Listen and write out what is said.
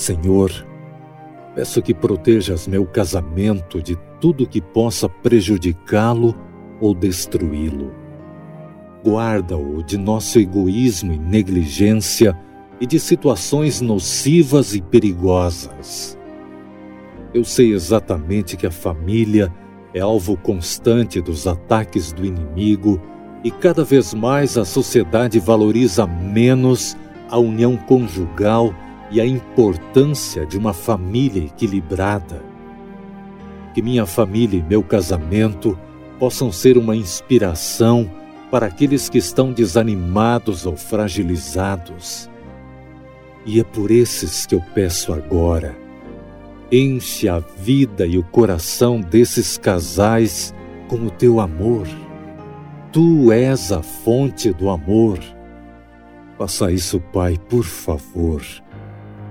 Senhor, peço que protejas meu casamento de tudo que possa prejudicá-lo ou destruí-lo. Guarda-o de nosso egoísmo e negligência e de situações nocivas e perigosas. Eu sei exatamente que a família é alvo constante dos ataques do inimigo e cada vez mais a sociedade valoriza menos a união conjugal e a importância de uma família equilibrada. Que minha família e meu casamento possam ser uma inspiração para aqueles que estão desanimados ou fragilizados. E é por esses que eu peço agora. Enche a vida e o coração desses casais com o teu amor. Tu és a fonte do amor. Faça isso, Pai, por favor.